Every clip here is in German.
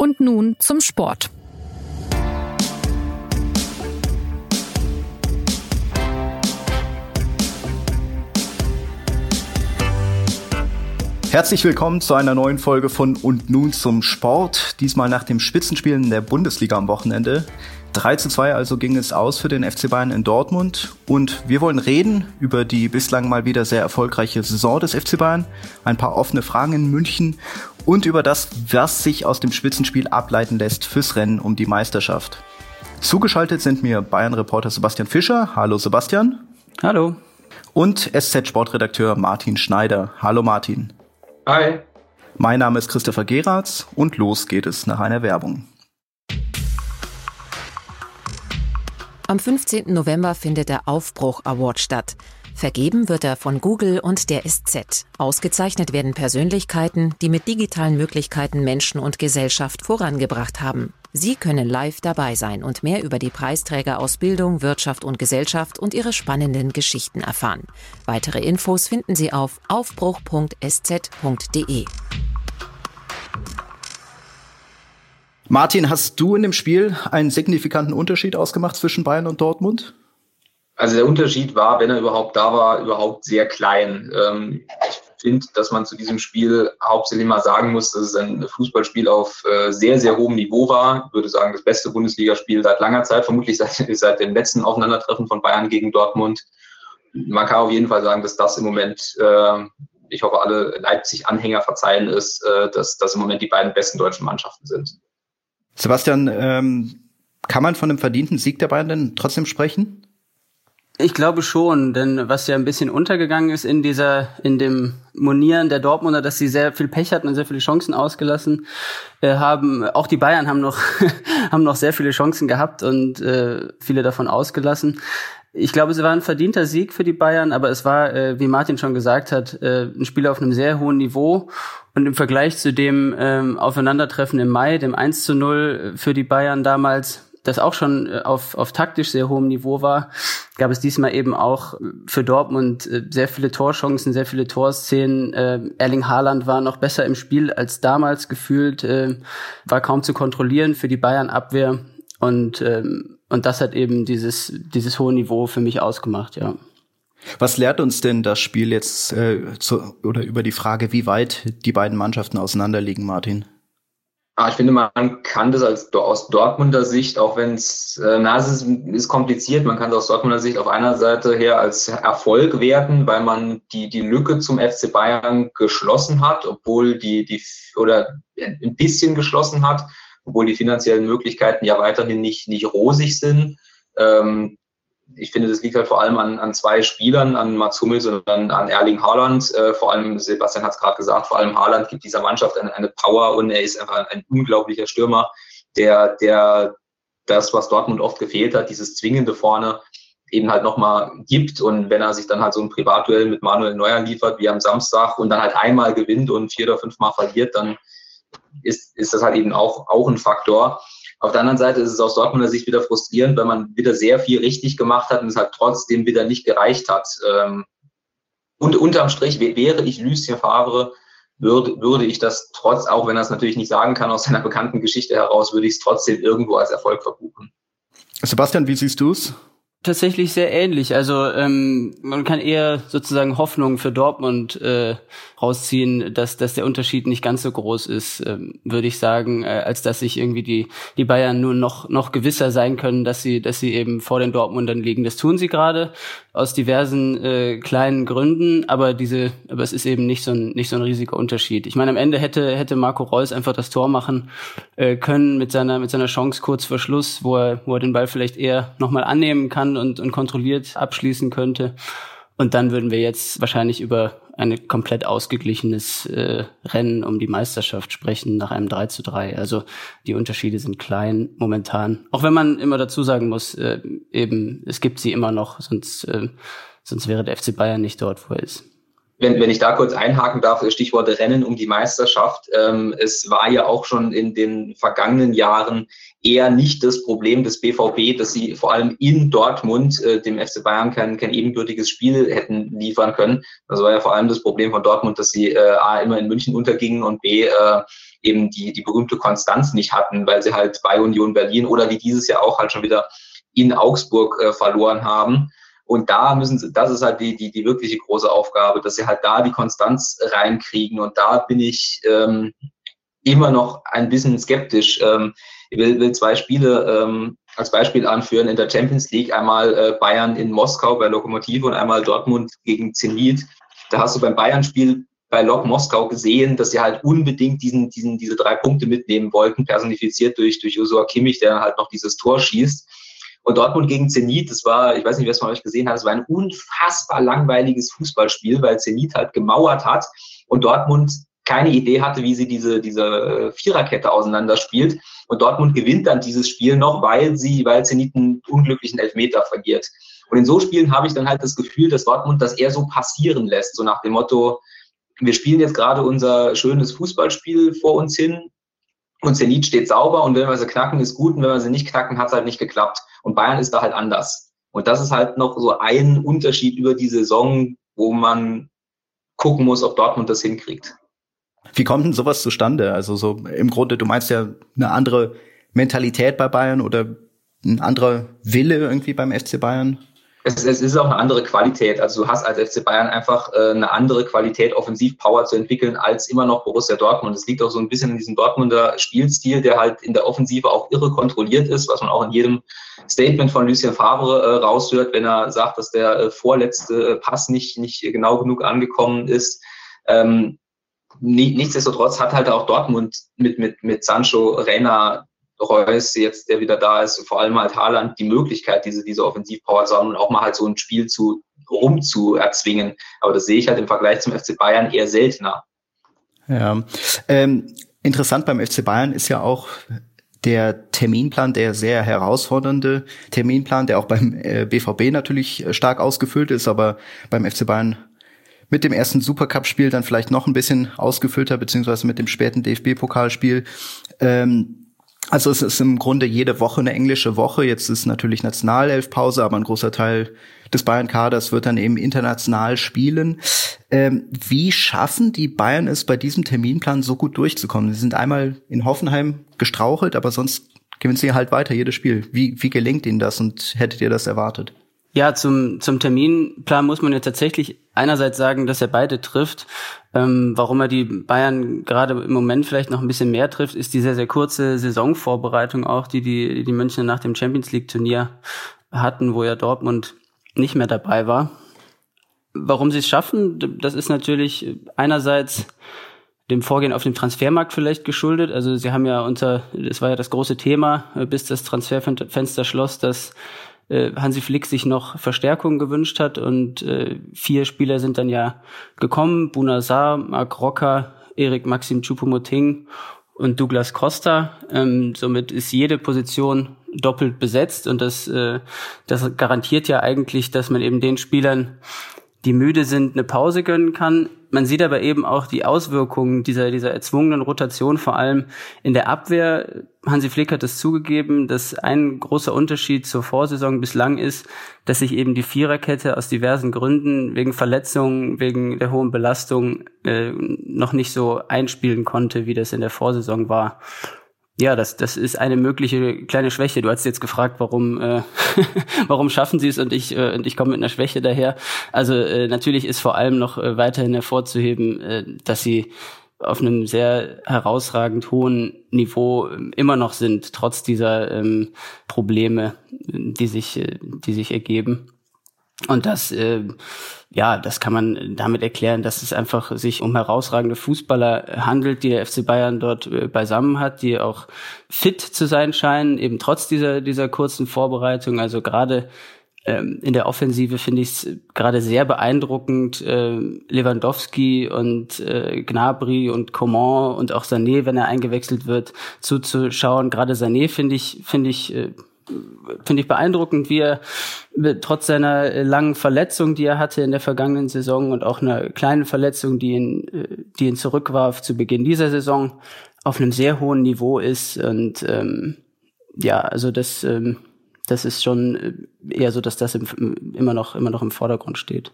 Und nun zum Sport. Herzlich willkommen zu einer neuen Folge von Und nun zum Sport. Diesmal nach dem Spitzenspielen der Bundesliga am Wochenende. 3 zu 2 also ging es aus für den FC Bayern in Dortmund und wir wollen reden über die bislang mal wieder sehr erfolgreiche Saison des FC Bayern, ein paar offene Fragen in München und über das, was sich aus dem Spitzenspiel ableiten lässt fürs Rennen um die Meisterschaft. Zugeschaltet sind mir Bayern-Reporter Sebastian Fischer. Hallo Sebastian. Hallo. Und SZ-Sportredakteur Martin Schneider. Hallo Martin. Hi. Mein Name ist Christopher Geratz und los geht es nach einer Werbung. Am 15. November findet der Aufbruch Award statt. Vergeben wird er von Google und der SZ. Ausgezeichnet werden Persönlichkeiten, die mit digitalen Möglichkeiten Menschen und Gesellschaft vorangebracht haben. Sie können live dabei sein und mehr über die Preisträger aus Bildung, Wirtschaft und Gesellschaft und ihre spannenden Geschichten erfahren. Weitere Infos finden Sie auf aufbruch.sz.de. Martin, hast du in dem Spiel einen signifikanten Unterschied ausgemacht zwischen Bayern und Dortmund? Also der Unterschied war, wenn er überhaupt da war, überhaupt sehr klein. Ähm, ich finde, dass man zu diesem Spiel hauptsächlich mal sagen muss, dass es ein Fußballspiel auf äh, sehr, sehr hohem Niveau war. Ich würde sagen, das beste Bundesligaspiel seit langer Zeit, vermutlich seit, seit dem letzten Aufeinandertreffen von Bayern gegen Dortmund. Man kann auf jeden Fall sagen, dass das im Moment, äh, ich hoffe, alle Leipzig-Anhänger verzeihen ist, äh, dass das im Moment die beiden besten deutschen Mannschaften sind. Sebastian, ähm, kann man von einem verdienten Sieg der Bayern denn trotzdem sprechen? Ich glaube schon, denn was ja ein bisschen untergegangen ist in dieser, in dem Monieren der Dortmunder, dass sie sehr viel Pech hatten und sehr viele Chancen ausgelassen äh, haben. Auch die Bayern haben noch, haben noch sehr viele Chancen gehabt und äh, viele davon ausgelassen. Ich glaube, es war ein verdienter Sieg für die Bayern, aber es war, äh, wie Martin schon gesagt hat, äh, ein Spiel auf einem sehr hohen Niveau. Und im Vergleich zu dem ähm, Aufeinandertreffen im Mai, dem 1 zu 0 für die Bayern damals, das auch schon äh, auf, auf taktisch sehr hohem Niveau war, gab es diesmal eben auch für Dortmund äh, sehr viele Torchancen, sehr viele Torszenen. Äh, Erling Haaland war noch besser im Spiel als damals gefühlt, war kaum zu kontrollieren für die Bayern-Abwehr. Und, ähm, und das hat eben dieses, dieses hohe Niveau für mich ausgemacht, ja. Was lehrt uns denn das Spiel jetzt äh, zu, oder über die Frage, wie weit die beiden Mannschaften auseinanderliegen, Martin? Ah, ich finde, man kann das als, aus Dortmunder Sicht, auch wenn es, äh, na, es ist, ist kompliziert, man kann es aus Dortmunder Sicht auf einer Seite her als Erfolg werten, weil man die, die Lücke zum FC Bayern geschlossen hat, obwohl die, die, oder ein bisschen geschlossen hat, obwohl die finanziellen Möglichkeiten ja weiterhin nicht, nicht rosig sind. Ähm, ich finde, das liegt halt vor allem an, an zwei Spielern, an Mats Hummels und an, an Erling Haaland. Äh, vor allem, Sebastian hat es gerade gesagt, vor allem Haaland gibt dieser Mannschaft eine, eine Power und er ist einfach ein, unglaublicher Stürmer, der, der das, was Dortmund oft gefehlt hat, dieses Zwingende vorne eben halt nochmal gibt. Und wenn er sich dann halt so ein Privatduell mit Manuel Neuer liefert, wie am Samstag, und dann halt einmal gewinnt und vier oder fünfmal verliert, dann ist, ist das halt eben auch, auch ein Faktor. Auf der anderen Seite ist es aus Dortmunder Sicht wieder frustrierend, weil man wieder sehr viel richtig gemacht hat und es halt trotzdem wieder nicht gereicht hat. Ähm, und unterm Strich wäre ich Lucien Favre, würde, würde ich das trotz, auch wenn er es natürlich nicht sagen kann aus seiner bekannten Geschichte heraus, würde ich es trotzdem irgendwo als Erfolg verbuchen. Sebastian, wie siehst du es? Tatsächlich sehr ähnlich. Also ähm, man kann eher sozusagen Hoffnung für Dortmund äh, rausziehen, dass, dass der Unterschied nicht ganz so groß ist, ähm, würde ich sagen, äh, als dass sich irgendwie die, die Bayern nur noch, noch gewisser sein können, dass sie, dass sie eben vor den Dortmundern liegen. Das tun sie gerade aus diversen äh, kleinen Gründen, aber diese, aber es ist eben nicht so ein, nicht so ein riesiger Unterschied. Ich meine, am Ende hätte, hätte Marco Reus einfach das Tor machen äh, können mit seiner, mit seiner Chance kurz vor Schluss, wo er, wo er den Ball vielleicht eher nochmal annehmen kann und, und kontrolliert abschließen könnte. Und dann würden wir jetzt wahrscheinlich über ein komplett ausgeglichenes äh, Rennen um die Meisterschaft sprechen nach einem 3 zu 3. Also die Unterschiede sind klein momentan. Auch wenn man immer dazu sagen muss, äh, eben, es gibt sie immer noch, sonst, äh, sonst wäre der FC Bayern nicht dort, wo er ist wenn, wenn ich da kurz einhaken darf, Stichwort Rennen um die Meisterschaft. Ähm, es war ja auch schon in den vergangenen Jahren eher nicht das Problem des BVB, dass sie vor allem in Dortmund äh, dem FC Bayern kein, kein ebenbürtiges Spiel hätten liefern können. Das war ja vor allem das Problem von Dortmund, dass sie äh, A immer in München untergingen und B äh, eben die, die berühmte Konstanz nicht hatten, weil sie halt bei Union Berlin oder wie dieses Jahr auch halt schon wieder in Augsburg äh, verloren haben. Und da müssen sie, das ist halt die, die, die wirkliche große Aufgabe, dass sie halt da die Konstanz reinkriegen. Und da bin ich ähm, immer noch ein bisschen skeptisch. Ähm, ich will, will zwei Spiele ähm, als Beispiel anführen. In der Champions League einmal äh, Bayern in Moskau bei Lokomotive und einmal Dortmund gegen Zenit. Da hast du beim Bayern-Spiel bei Lok Moskau gesehen, dass sie halt unbedingt diesen, diesen, diese drei Punkte mitnehmen wollten, personifiziert durch, durch Ursula Kimmich, der halt noch dieses Tor schießt. Und Dortmund gegen Zenit, das war, ich weiß nicht, wer es von euch gesehen hat, es war ein unfassbar langweiliges Fußballspiel, weil Zenit halt gemauert hat und Dortmund keine Idee hatte, wie sie diese, diese äh, Viererkette auseinanderspielt. Und Dortmund gewinnt dann dieses Spiel noch, weil sie, weil Zenit einen unglücklichen Elfmeter verliert. Und in so Spielen habe ich dann halt das Gefühl, dass Dortmund das eher so passieren lässt, so nach dem Motto, wir spielen jetzt gerade unser schönes Fußballspiel vor uns hin und Zenit steht sauber und wenn wir sie knacken, ist gut und wenn wir sie nicht knacken, hat es halt nicht geklappt. Und Bayern ist da halt anders. Und das ist halt noch so ein Unterschied über die Saison, wo man gucken muss, ob Dortmund das hinkriegt. Wie kommt denn sowas zustande? Also so im Grunde, du meinst ja eine andere Mentalität bei Bayern oder ein anderer Wille irgendwie beim FC Bayern? Es, es ist auch eine andere Qualität. Also du hast als FC Bayern einfach äh, eine andere Qualität, Offensivpower zu entwickeln als immer noch Borussia Dortmund. Es liegt auch so ein bisschen in diesem Dortmunder Spielstil, der halt in der Offensive auch irre kontrolliert ist, was man auch in jedem Statement von Lucien Favre äh, raushört, wenn er sagt, dass der äh, vorletzte äh, Pass nicht, nicht genau genug angekommen ist. Ähm, nichtsdestotrotz hat halt auch Dortmund mit, mit, mit Sancho, Reina, Reus, jetzt der wieder da ist, vor allem halt Haaland, die Möglichkeit, diese, diese Offensivpower zu haben und auch mal halt so ein Spiel zu, rum zu erzwingen. Aber das sehe ich halt im Vergleich zum FC Bayern eher seltener. Ja, ähm, interessant beim FC Bayern ist ja auch der Terminplan, der sehr herausfordernde Terminplan, der auch beim äh, BVB natürlich äh, stark ausgefüllt ist, aber beim FC Bayern mit dem ersten Supercup-Spiel dann vielleicht noch ein bisschen ausgefüllter, beziehungsweise mit dem späten DFB-Pokalspiel. Ähm, also es ist im Grunde jede Woche eine englische Woche. Jetzt ist natürlich Nationalelfpause, aber ein großer Teil des Bayern-Kaders wird dann eben international spielen. Ähm, wie schaffen die Bayern es bei diesem Terminplan so gut durchzukommen? Sie sind einmal in Hoffenheim gestrauchelt, aber sonst gewinnen sie halt weiter jedes Spiel. Wie, wie gelingt ihnen das und hättet ihr das erwartet? Ja, zum, zum Terminplan muss man ja tatsächlich einerseits sagen, dass er beide trifft. Ähm, warum er die Bayern gerade im Moment vielleicht noch ein bisschen mehr trifft, ist die sehr, sehr kurze Saisonvorbereitung auch, die die, die München nach dem Champions League Turnier hatten, wo ja Dortmund nicht mehr dabei war. Warum sie es schaffen, das ist natürlich einerseits dem Vorgehen auf dem Transfermarkt vielleicht geschuldet. Also sie haben ja unter, das war ja das große Thema, bis das Transferfenster schloss, dass äh, Hansi Flick sich noch Verstärkung gewünscht hat und äh, vier Spieler sind dann ja gekommen. Buna Saar, Marc Rocker, Erik Maxim Choupo-Moting und Douglas Costa. Ähm, somit ist jede Position doppelt besetzt und das, äh, das garantiert ja eigentlich, dass man eben den Spielern, die müde sind, eine Pause gönnen kann man sieht aber eben auch die Auswirkungen dieser, dieser erzwungenen Rotation, vor allem in der Abwehr. Hansi Flick hat es zugegeben, dass ein großer Unterschied zur Vorsaison bislang ist, dass sich eben die Viererkette aus diversen Gründen, wegen Verletzungen, wegen der hohen Belastung, äh, noch nicht so einspielen konnte, wie das in der Vorsaison war. Ja, das, das ist eine mögliche kleine Schwäche. Du hast jetzt gefragt, warum, äh, warum schaffen sie es und ich, äh, und ich komme mit einer Schwäche daher. Also äh, natürlich ist vor allem noch äh, weiterhin hervorzuheben, äh, dass sie auf einem sehr herausragend hohen Niveau äh, immer noch sind, trotz dieser ähm, Probleme, die sich, äh, die sich ergeben. Und das, äh, ja, das kann man damit erklären, dass es einfach sich um herausragende Fußballer handelt, die der FC Bayern dort äh, beisammen hat, die auch fit zu sein scheinen, eben trotz dieser, dieser kurzen Vorbereitung. Also gerade ähm, in der Offensive finde ich es gerade sehr beeindruckend, äh, Lewandowski und äh, Gnabry und Coman und auch Sané, wenn er eingewechselt wird, zuzuschauen. Gerade Sané finde ich, finde ich, äh, finde ich beeindruckend, wie er trotz seiner langen Verletzung, die er hatte in der vergangenen Saison und auch einer kleinen Verletzung, die ihn, äh, die ihn zurückwarf zu Beginn dieser Saison, auf einem sehr hohen Niveau ist. Und ähm, ja, also das, ähm, das ist schon äh, eher so, dass das im, immer noch immer noch im Vordergrund steht.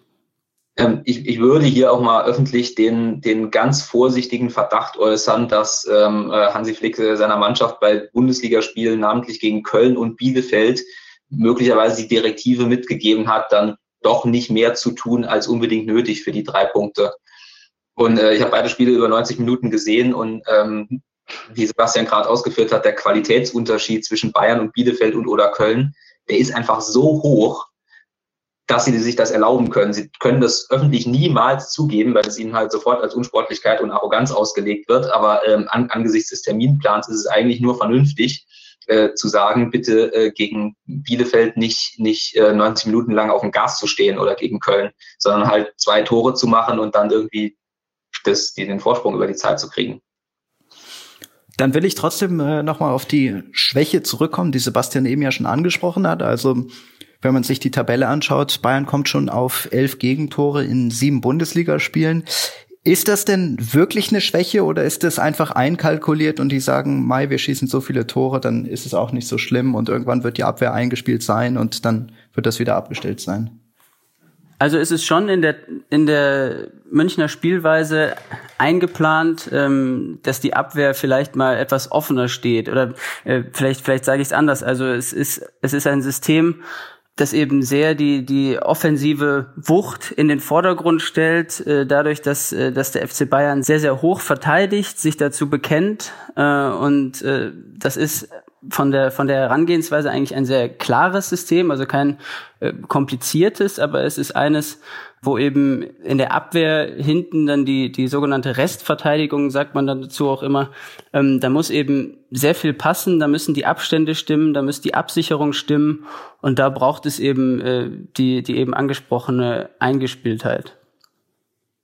Ähm, ich, ich würde hier auch mal öffentlich den, den ganz vorsichtigen Verdacht äußern, dass ähm, äh, Hansi Flick äh, seiner Mannschaft bei Bundesligaspielen, namentlich gegen Köln und Bielefeld, möglicherweise die Direktive mitgegeben hat, dann doch nicht mehr zu tun als unbedingt nötig für die drei Punkte. Und äh, ich habe beide Spiele über 90 Minuten gesehen und ähm, wie Sebastian gerade ausgeführt hat, der Qualitätsunterschied zwischen Bayern und Bielefeld und oder Köln, der ist einfach so hoch, dass sie sich das erlauben können. Sie können das öffentlich niemals zugeben, weil es ihnen halt sofort als Unsportlichkeit und Arroganz ausgelegt wird. Aber ähm, an, angesichts des Terminplans ist es eigentlich nur vernünftig, äh, zu sagen, bitte äh, gegen Bielefeld nicht, nicht äh, 90 Minuten lang auf dem Gas zu stehen oder gegen Köln, sondern halt zwei Tore zu machen und dann irgendwie das, den Vorsprung über die Zeit zu kriegen. Dann will ich trotzdem äh, nochmal auf die Schwäche zurückkommen, die Sebastian eben ja schon angesprochen hat. Also wenn man sich die Tabelle anschaut, Bayern kommt schon auf elf Gegentore in sieben Bundesligaspielen. Ist das denn wirklich eine Schwäche oder ist das einfach einkalkuliert und die sagen, Mai, wir schießen so viele Tore, dann ist es auch nicht so schlimm und irgendwann wird die Abwehr eingespielt sein und dann wird das wieder abgestellt sein? Also es ist schon in der in der Münchner Spielweise eingeplant, ähm, dass die Abwehr vielleicht mal etwas offener steht oder äh, vielleicht vielleicht sage ich es anders. Also es ist es ist ein System, das eben sehr die die offensive Wucht in den Vordergrund stellt, äh, dadurch, dass äh, dass der FC Bayern sehr sehr hoch verteidigt, sich dazu bekennt äh, und äh, das ist von der von der Herangehensweise eigentlich ein sehr klares System, also kein äh, kompliziertes, aber es ist eines, wo eben in der Abwehr hinten dann die die sogenannte Restverteidigung sagt man dann dazu auch immer, ähm, da muss eben sehr viel passen, da müssen die Abstände stimmen, da muss die Absicherung stimmen und da braucht es eben äh, die die eben angesprochene Eingespieltheit.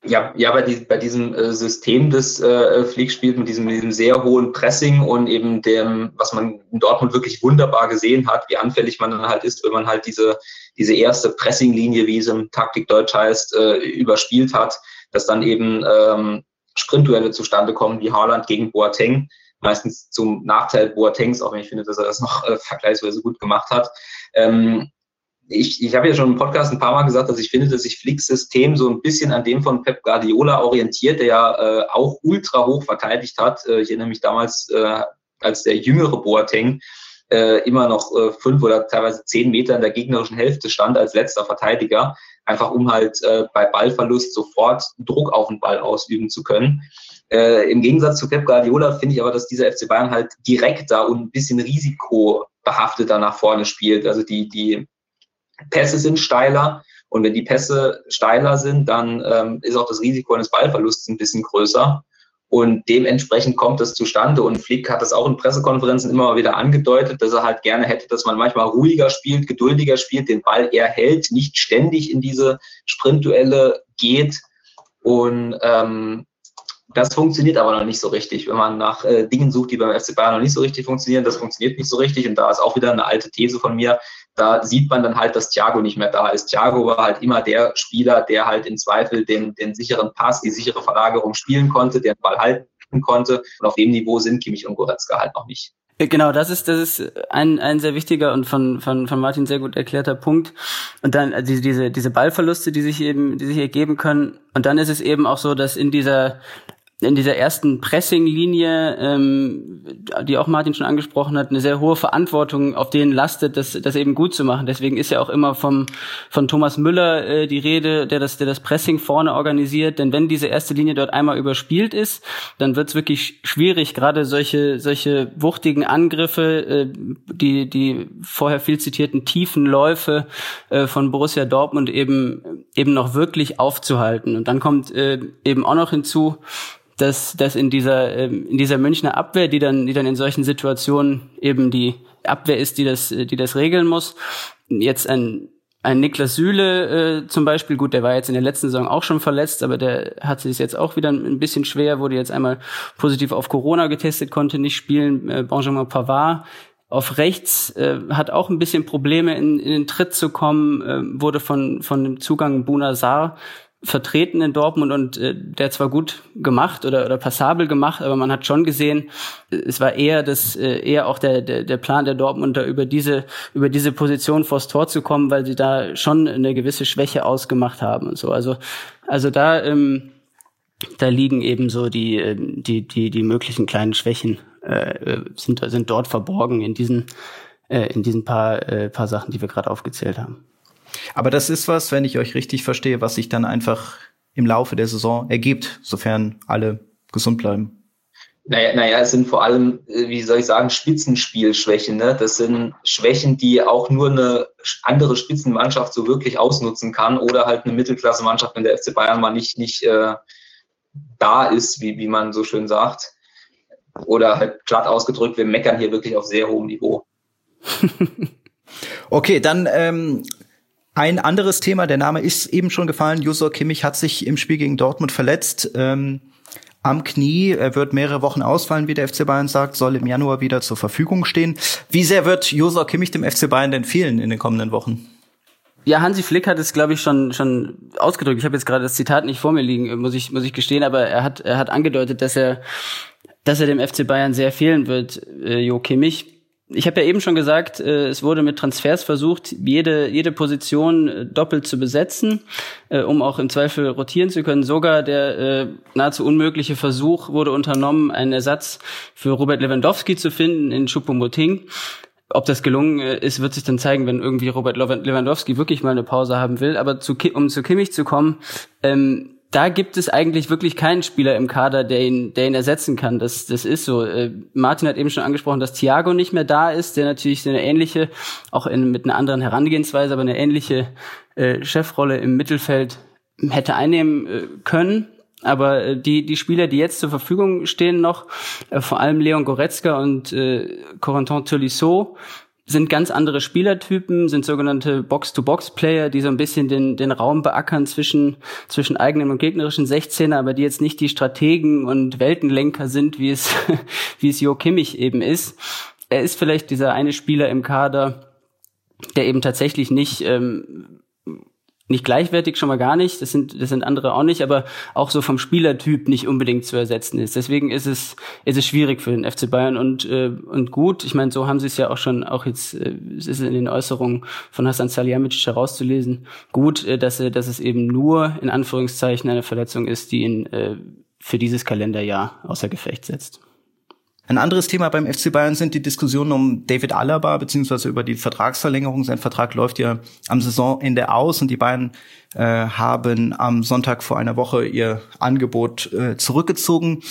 Ja, ja, bei, die, bei diesem äh, System des äh, Flieg spielt mit diesem, diesem sehr hohen Pressing und eben dem, was man in Dortmund wirklich wunderbar gesehen hat, wie anfällig man dann halt ist, wenn man halt diese, diese erste Pressinglinie, wie es im Taktikdeutsch heißt, äh, überspielt hat, dass dann eben ähm, Sprintduelle zustande kommen, wie Haaland gegen Boateng, meistens zum Nachteil Boatengs, auch wenn ich finde, dass er das noch äh, vergleichsweise gut gemacht hat. Ähm, ich, ich habe ja schon im Podcast ein paar Mal gesagt, dass ich finde, dass sich Flicks System so ein bisschen an dem von Pep Guardiola orientiert, der ja äh, auch ultra hoch verteidigt hat. Äh, ich erinnere mich damals, äh, als der jüngere Boateng äh, immer noch äh, fünf oder teilweise zehn Meter in der gegnerischen Hälfte stand als letzter Verteidiger, einfach um halt äh, bei Ballverlust sofort Druck auf den Ball ausüben zu können. Äh, Im Gegensatz zu Pep Guardiola finde ich aber, dass dieser FC Bayern halt direkter und ein bisschen risikobehafteter nach vorne spielt. Also die, die Pässe sind steiler und wenn die Pässe steiler sind, dann ähm, ist auch das Risiko eines Ballverlusts ein bisschen größer. Und dementsprechend kommt das zustande. Und Flick hat das auch in Pressekonferenzen immer wieder angedeutet, dass er halt gerne hätte, dass man manchmal ruhiger spielt, geduldiger spielt, den Ball eher hält, nicht ständig in diese Sprintduelle geht. Und ähm, das funktioniert aber noch nicht so richtig. Wenn man nach äh, Dingen sucht, die beim FC Bayern noch nicht so richtig funktionieren, das funktioniert nicht so richtig. Und da ist auch wieder eine alte These von mir. Da sieht man dann halt, dass Thiago nicht mehr da ist. Thiago war halt immer der Spieler, der halt im Zweifel den, den sicheren Pass, die sichere Verlagerung spielen konnte, der den Ball halten konnte. Und auf dem Niveau sind Kimmich und Goretzka halt noch nicht. Äh, genau, das ist das ist ein ein sehr wichtiger und von von von Martin sehr gut erklärter Punkt. Und dann also diese diese Ballverluste, die sich eben die sich ergeben können. Und dann ist es eben auch so, dass in dieser in dieser ersten Pressing-Linie, ähm, die auch Martin schon angesprochen hat, eine sehr hohe Verantwortung auf denen lastet, das, das eben gut zu machen. Deswegen ist ja auch immer vom, von Thomas Müller äh, die Rede, der das, der das Pressing vorne organisiert. Denn wenn diese erste Linie dort einmal überspielt ist, dann wird es wirklich schwierig, gerade solche, solche wuchtigen Angriffe, äh, die, die vorher viel zitierten tiefen Läufe äh, von Borussia Dortmund eben, eben noch wirklich aufzuhalten. Und dann kommt äh, eben auch noch hinzu, dass, dass in dieser, ähm, in dieser Münchner Abwehr, die dann, die dann in solchen Situationen eben die Abwehr ist, die das, die das regeln muss, jetzt ein, ein Niklas Süle äh, zum Beispiel, gut, der war jetzt in der letzten Saison auch schon verletzt, aber der hat sich jetzt auch wieder ein bisschen schwer, wurde jetzt einmal positiv auf Corona getestet, konnte nicht spielen. Äh, Benjamin Pavard auf rechts äh, hat auch ein bisschen Probleme in, in den Tritt zu kommen, äh, wurde von von dem Zugang Bunazar vertreten in Dortmund und äh, der zwar gut gemacht oder, oder passabel gemacht, aber man hat schon gesehen, es war eher das äh, eher auch der, der der Plan der Dortmunder über diese über diese Position vors Tor zu kommen, weil sie da schon eine gewisse Schwäche ausgemacht haben und so. Also also da ähm, da liegen eben so die ähm, die die die möglichen kleinen Schwächen äh, sind sind dort verborgen in diesen äh, in diesen paar äh, paar Sachen, die wir gerade aufgezählt haben. Aber das ist was, wenn ich euch richtig verstehe, was sich dann einfach im Laufe der Saison ergibt, sofern alle gesund bleiben. Naja, naja, es sind vor allem, äh, wie soll ich sagen, Spitzenspielschwächen. Ne? Das sind Schwächen, die auch nur eine andere Spitzenmannschaft so wirklich ausnutzen kann oder halt eine Mittelklasse-Mannschaft, wenn der FC Bayern mal nicht, nicht äh, da ist, wie, wie man so schön sagt. Oder halt glatt ausgedrückt, wir meckern hier wirklich auf sehr hohem Niveau. okay, dann ähm, ein anderes Thema, der Name ist eben schon gefallen. Jusor Kimmich hat sich im Spiel gegen Dortmund verletzt. Ähm, am Knie. Er wird mehrere Wochen ausfallen, wie der FC Bayern sagt, soll im Januar wieder zur Verfügung stehen. Wie sehr wird Josor Kimmich dem FC Bayern denn fehlen in den kommenden Wochen? Ja, Hansi Flick hat es, glaube ich, schon schon ausgedrückt. Ich habe jetzt gerade das Zitat nicht vor mir liegen, muss ich muss ich gestehen, aber er hat er hat angedeutet, dass er dass er dem FC Bayern sehr fehlen wird, äh, Jo Kimmich ich habe ja eben schon gesagt, äh, es wurde mit Transfers versucht, jede, jede Position äh, doppelt zu besetzen, äh, um auch im Zweifel rotieren zu können. Sogar der äh, nahezu unmögliche Versuch wurde unternommen, einen Ersatz für Robert Lewandowski zu finden in Choupo-Moting. Ob das gelungen äh, ist, wird sich dann zeigen, wenn irgendwie Robert Lewandowski wirklich mal eine Pause haben will. Aber zu, um zu Kimmich zu kommen, ähm, da gibt es eigentlich wirklich keinen Spieler im Kader, der ihn, der ihn ersetzen kann. Das, das ist so. Äh, Martin hat eben schon angesprochen, dass Thiago nicht mehr da ist, der natürlich eine ähnliche, auch in, mit einer anderen Herangehensweise, aber eine ähnliche äh, Chefrolle im Mittelfeld hätte einnehmen äh, können. Aber äh, die, die Spieler, die jetzt zur Verfügung stehen noch, äh, vor allem Leon Goretzka und äh, Corentin Tolisso, sind ganz andere Spielertypen, sind sogenannte Box-to-Box-Player, die so ein bisschen den, den Raum beackern zwischen, zwischen eigenen und gegnerischen 16er, aber die jetzt nicht die Strategen und Weltenlenker sind, wie es, wie es Jo Kimmich eben ist. Er ist vielleicht dieser eine Spieler im Kader, der eben tatsächlich nicht ähm, nicht gleichwertig schon mal gar nicht, das sind, das sind andere auch nicht, aber auch so vom Spielertyp nicht unbedingt zu ersetzen ist. Deswegen ist es, ist es schwierig für den FC Bayern und, äh, und gut. Ich meine, so haben sie es ja auch schon, auch jetzt, äh, es ist in den Äußerungen von Hasan Salihamidzic herauszulesen, gut, äh, dass, dass es eben nur in Anführungszeichen eine Verletzung ist, die ihn äh, für dieses Kalenderjahr außer Gefecht setzt. Ein anderes Thema beim FC Bayern sind die Diskussionen um David Alaba beziehungsweise über die Vertragsverlängerung. Sein Vertrag läuft ja am Saisonende aus und die Bayern äh, haben am Sonntag vor einer Woche ihr Angebot äh, zurückgezogen.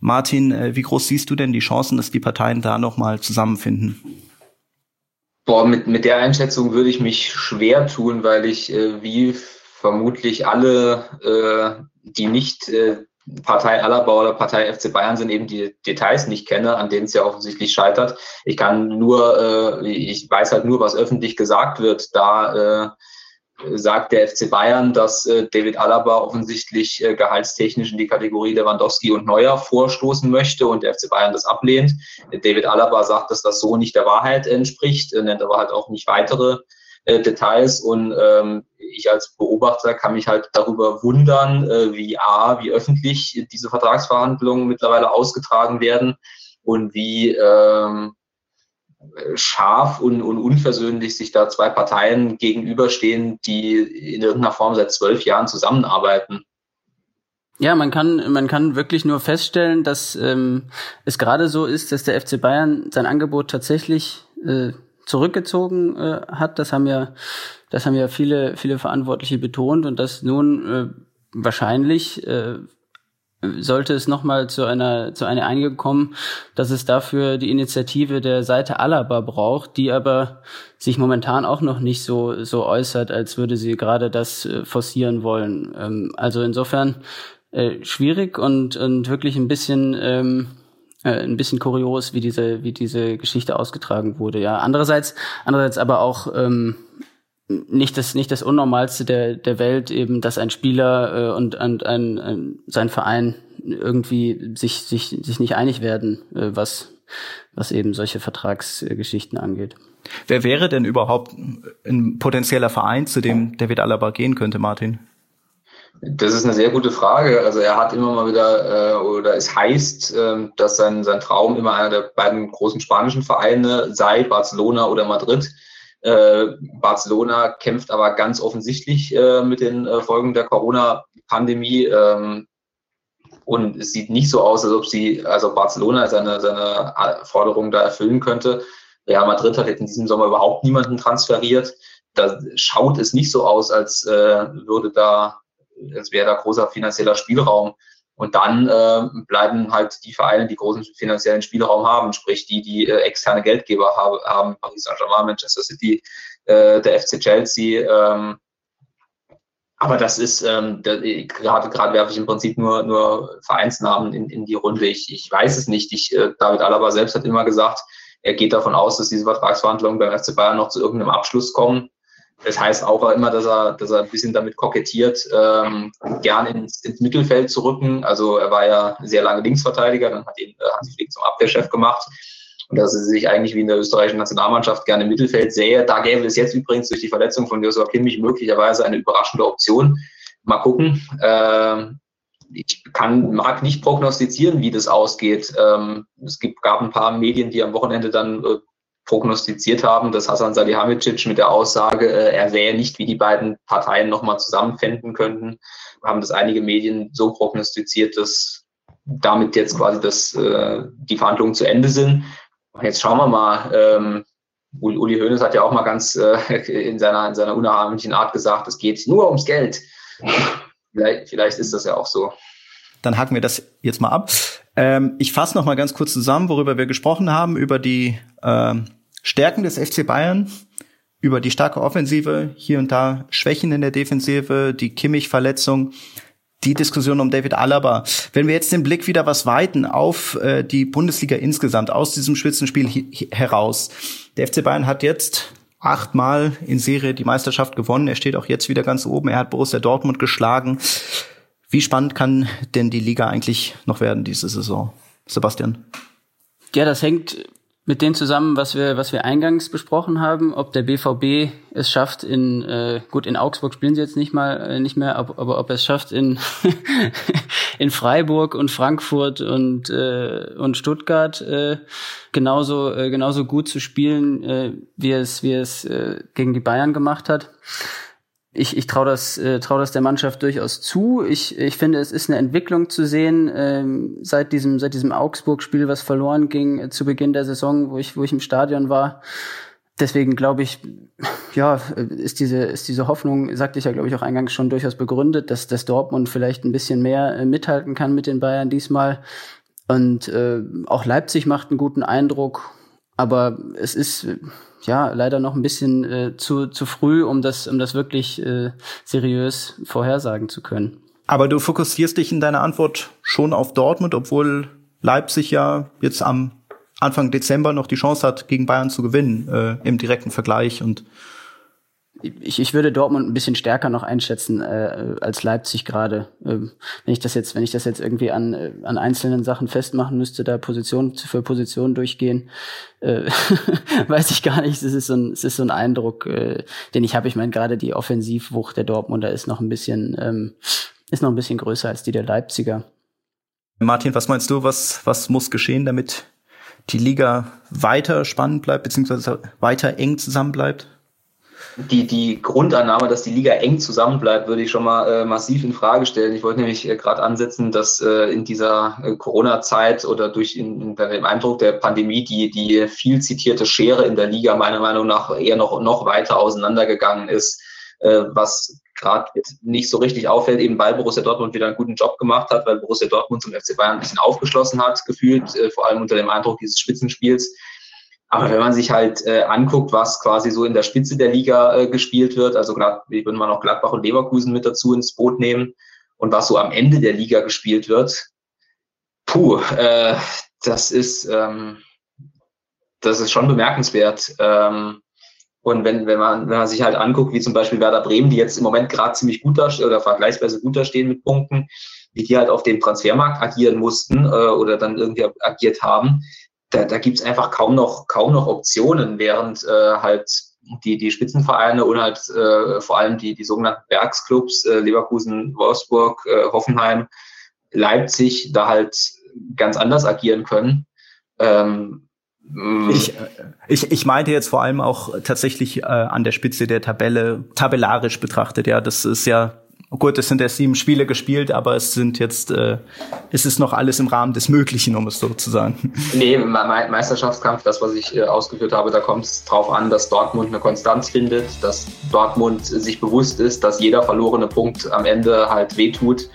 Martin, äh, wie groß siehst du denn die Chancen, dass die Parteien da nochmal zusammenfinden? Boah, mit, mit der Einschätzung würde ich mich schwer tun, weil ich äh, wie vermutlich alle, äh, die nicht äh, Partei Alaba oder Partei FC Bayern sind, eben die Details nicht kenne, an denen es ja offensichtlich scheitert. Ich kann nur, äh, ich weiß halt nur, was öffentlich gesagt wird. Da äh, sagt der FC Bayern, dass äh, David Alaba offensichtlich äh, gehaltstechnisch in die Kategorie Lewandowski und Neuer vorstoßen möchte und der FC Bayern das ablehnt. David Alaba sagt, dass das so nicht der Wahrheit entspricht, nennt aber halt auch nicht weitere äh, Details und ähm, ich als Beobachter kann mich halt darüber wundern, äh, wie A, wie öffentlich diese Vertragsverhandlungen mittlerweile ausgetragen werden und wie ähm, scharf und, und unversöhnlich sich da zwei Parteien gegenüberstehen, die in irgendeiner Form seit zwölf Jahren zusammenarbeiten. Ja, man kann, man kann wirklich nur feststellen, dass ähm, es gerade so ist, dass der FC Bayern sein Angebot tatsächlich äh, zurückgezogen äh, hat. Das haben ja, das haben ja viele, viele Verantwortliche betont und dass nun äh, wahrscheinlich äh, sollte es nochmal zu einer, zu einer Einigung kommen, dass es dafür die Initiative der Seite Alaba braucht, die aber sich momentan auch noch nicht so, so äußert, als würde sie gerade das äh, forcieren wollen. Ähm, also insofern äh, schwierig und, und wirklich ein bisschen, ähm, äh, ein bisschen kurios, wie diese, wie diese Geschichte ausgetragen wurde. Ja, andererseits, andererseits aber auch ähm, nicht das nicht das Unnormalste der der Welt eben, dass ein Spieler äh, und, und ein, ein sein Verein irgendwie sich sich sich nicht einig werden, äh, was was eben solche Vertragsgeschichten angeht. Wer wäre denn überhaupt ein potenzieller Verein, zu dem David Alaba gehen könnte, Martin? Das ist eine sehr gute Frage. Also er hat immer mal wieder, äh, oder es heißt, äh, dass sein, sein Traum immer einer der beiden großen spanischen Vereine sei, Barcelona oder Madrid. Äh, Barcelona kämpft aber ganz offensichtlich äh, mit den äh, Folgen der Corona-Pandemie. Ähm, und es sieht nicht so aus, als ob sie, also Barcelona seine, seine Forderungen da erfüllen könnte. Real Madrid hat jetzt in diesem Sommer überhaupt niemanden transferiert. Da schaut es nicht so aus, als äh, würde da es wäre da großer finanzieller Spielraum. Und dann äh, bleiben halt die Vereine, die großen finanziellen Spielraum haben, sprich die, die äh, externe Geldgeber haben, haben Paris Saint-Germain, Manchester City, äh, der FC Chelsea. Ähm, aber das ist, ähm, gerade gerade werfe ich im Prinzip nur, nur Vereinsnamen in, in die Runde. Ich, ich weiß es nicht. Ich, äh, David Alaba selbst hat immer gesagt, er geht davon aus, dass diese Vertragsverhandlungen beim FC Bayern noch zu irgendeinem Abschluss kommen. Das heißt auch immer, dass er, dass er ein bisschen damit kokettiert, ähm, gern ins, ins Mittelfeld zu rücken. Also er war ja sehr lange Linksverteidiger, dann hat ihn äh, Hansi Flick zum Abwehrchef gemacht. Und dass er sich eigentlich wie in der österreichischen Nationalmannschaft gerne im Mittelfeld sähe. Da gäbe es jetzt übrigens durch die Verletzung von Joshua Kimmich möglicherweise eine überraschende Option. Mal gucken. Äh, ich kann, mag nicht prognostizieren, wie das ausgeht. Ähm, es gibt, gab ein paar Medien, die am Wochenende dann äh, prognostiziert haben, dass Hasan Salihamidzic mit der Aussage, äh, er sähe nicht, wie die beiden Parteien nochmal zusammenfinden könnten, haben das einige Medien so prognostiziert, dass damit jetzt quasi das, äh, die Verhandlungen zu Ende sind. Und jetzt schauen wir mal. Ähm, Uli Hoeneß hat ja auch mal ganz äh, in seiner, in seiner unerheimlichen Art gesagt, es geht nur ums Geld. Vielleicht, vielleicht ist das ja auch so. Dann haken wir das jetzt mal ab. Ähm, ich fasse noch mal ganz kurz zusammen, worüber wir gesprochen haben, über die ähm, Stärken des FC Bayern, über die starke Offensive, hier und da Schwächen in der Defensive, die Kimmich-Verletzung, die Diskussion um David Alaba. Wenn wir jetzt den Blick wieder was weiten auf äh, die Bundesliga insgesamt, aus diesem Spitzenspiel heraus. Der FC Bayern hat jetzt achtmal in Serie die Meisterschaft gewonnen. Er steht auch jetzt wieder ganz oben. Er hat Borussia Dortmund geschlagen. Wie spannend kann denn die Liga eigentlich noch werden diese Saison? Sebastian? Ja, das hängt mit dem zusammen, was wir, was wir eingangs besprochen haben, ob der BVB es schafft, in äh, gut in Augsburg spielen sie jetzt nicht mal äh, nicht mehr, aber, aber ob er es schafft in in Freiburg und Frankfurt und äh, und Stuttgart äh, genauso äh, genauso gut zu spielen, äh, wie es wie es äh, gegen die Bayern gemacht hat ich, ich traue das, äh, trau das der Mannschaft durchaus zu. Ich, ich finde, es ist eine Entwicklung zu sehen ähm, seit diesem, seit diesem Augsburg-Spiel, was verloren ging äh, zu Beginn der Saison, wo ich, wo ich im Stadion war. Deswegen glaube ich, ja, ist diese, ist diese Hoffnung, sagte ich ja, glaube ich, auch eingangs schon durchaus begründet, dass, dass Dortmund vielleicht ein bisschen mehr äh, mithalten kann mit den Bayern diesmal. Und äh, auch Leipzig macht einen guten Eindruck. Aber es ist, ja leider noch ein bisschen äh, zu, zu früh, um das, um das wirklich äh, seriös vorhersagen zu können. Aber du fokussierst dich in deiner Antwort schon auf Dortmund, obwohl Leipzig ja jetzt am Anfang Dezember noch die Chance hat, gegen Bayern zu gewinnen äh, im direkten Vergleich und ich, ich würde Dortmund ein bisschen stärker noch einschätzen äh, als Leipzig gerade. Ähm, wenn ich das jetzt, wenn ich das jetzt irgendwie an, äh, an einzelnen Sachen festmachen müsste, da Position für Position durchgehen, äh, weiß ich gar nicht. Es ist so ein, es ist so ein Eindruck, äh, den ich habe. Ich meine, gerade die Offensivwucht der Dortmunder ist noch ein bisschen, ähm, ist noch ein bisschen größer als die der Leipziger. Martin, was meinst du, was, was muss geschehen, damit die Liga weiter spannend bleibt, beziehungsweise weiter eng zusammenbleibt? Die, die Grundannahme, dass die Liga eng zusammenbleibt, würde ich schon mal äh, massiv in Frage stellen. Ich wollte nämlich äh, gerade ansetzen, dass äh, in dieser äh, Corona-Zeit oder durch in, in dem Eindruck der Pandemie die, die viel zitierte Schere in der Liga meiner Meinung nach eher noch, noch weiter auseinandergegangen ist, äh, was gerade nicht so richtig auffällt, eben weil Borussia Dortmund wieder einen guten Job gemacht hat, weil Borussia Dortmund zum FC Bayern ein bisschen aufgeschlossen hat, gefühlt, äh, vor allem unter dem Eindruck dieses Spitzenspiels aber wenn man sich halt äh, anguckt, was quasi so in der Spitze der Liga äh, gespielt wird, also gerade, würden wir noch Gladbach und Leverkusen mit dazu ins Boot nehmen und was so am Ende der Liga gespielt wird, puh, äh, das ist ähm, das ist schon bemerkenswert. Ähm, und wenn, wenn, man, wenn man sich halt anguckt, wie zum Beispiel Werder Bremen, die jetzt im Moment gerade ziemlich gut da oder vergleichsweise gut da stehen mit Punkten, wie die halt auf dem Transfermarkt agieren mussten äh, oder dann irgendwie agiert haben, da, da gibt es einfach kaum noch, kaum noch Optionen, während äh, halt die, die Spitzenvereine und halt äh, vor allem die, die sogenannten Bergsclubs, äh, Leverkusen, Wolfsburg, äh, Hoffenheim, Leipzig, da halt ganz anders agieren können. Ähm, ich, ich, ich meinte jetzt vor allem auch tatsächlich äh, an der Spitze der Tabelle, tabellarisch betrachtet, ja, das ist ja Gut, es sind ja sieben Spiele gespielt, aber es sind jetzt, äh, es ist noch alles im Rahmen des Möglichen, um es so zu sagen. Nee, Me Meisterschaftskampf, das, was ich äh, ausgeführt habe, da kommt es drauf an, dass Dortmund eine Konstanz findet, dass Dortmund sich bewusst ist, dass jeder verlorene Punkt am Ende halt wehtut.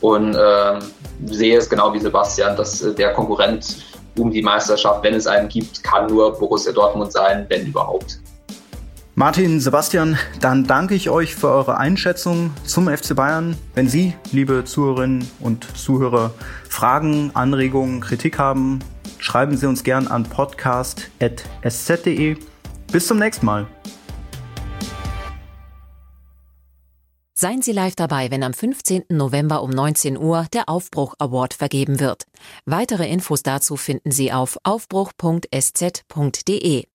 Und äh, sehe es genau wie Sebastian, dass äh, der Konkurrent um die Meisterschaft, wenn es einen gibt, kann nur Borussia Dortmund sein, wenn überhaupt. Martin, Sebastian, dann danke ich euch für eure Einschätzung zum FC Bayern. Wenn Sie, liebe Zuhörerinnen und Zuhörer, Fragen, Anregungen, Kritik haben, schreiben Sie uns gern an podcast.sz.de. Bis zum nächsten Mal. Seien Sie live dabei, wenn am 15. November um 19 Uhr der Aufbruch Award vergeben wird. Weitere Infos dazu finden Sie auf aufbruch.sz.de.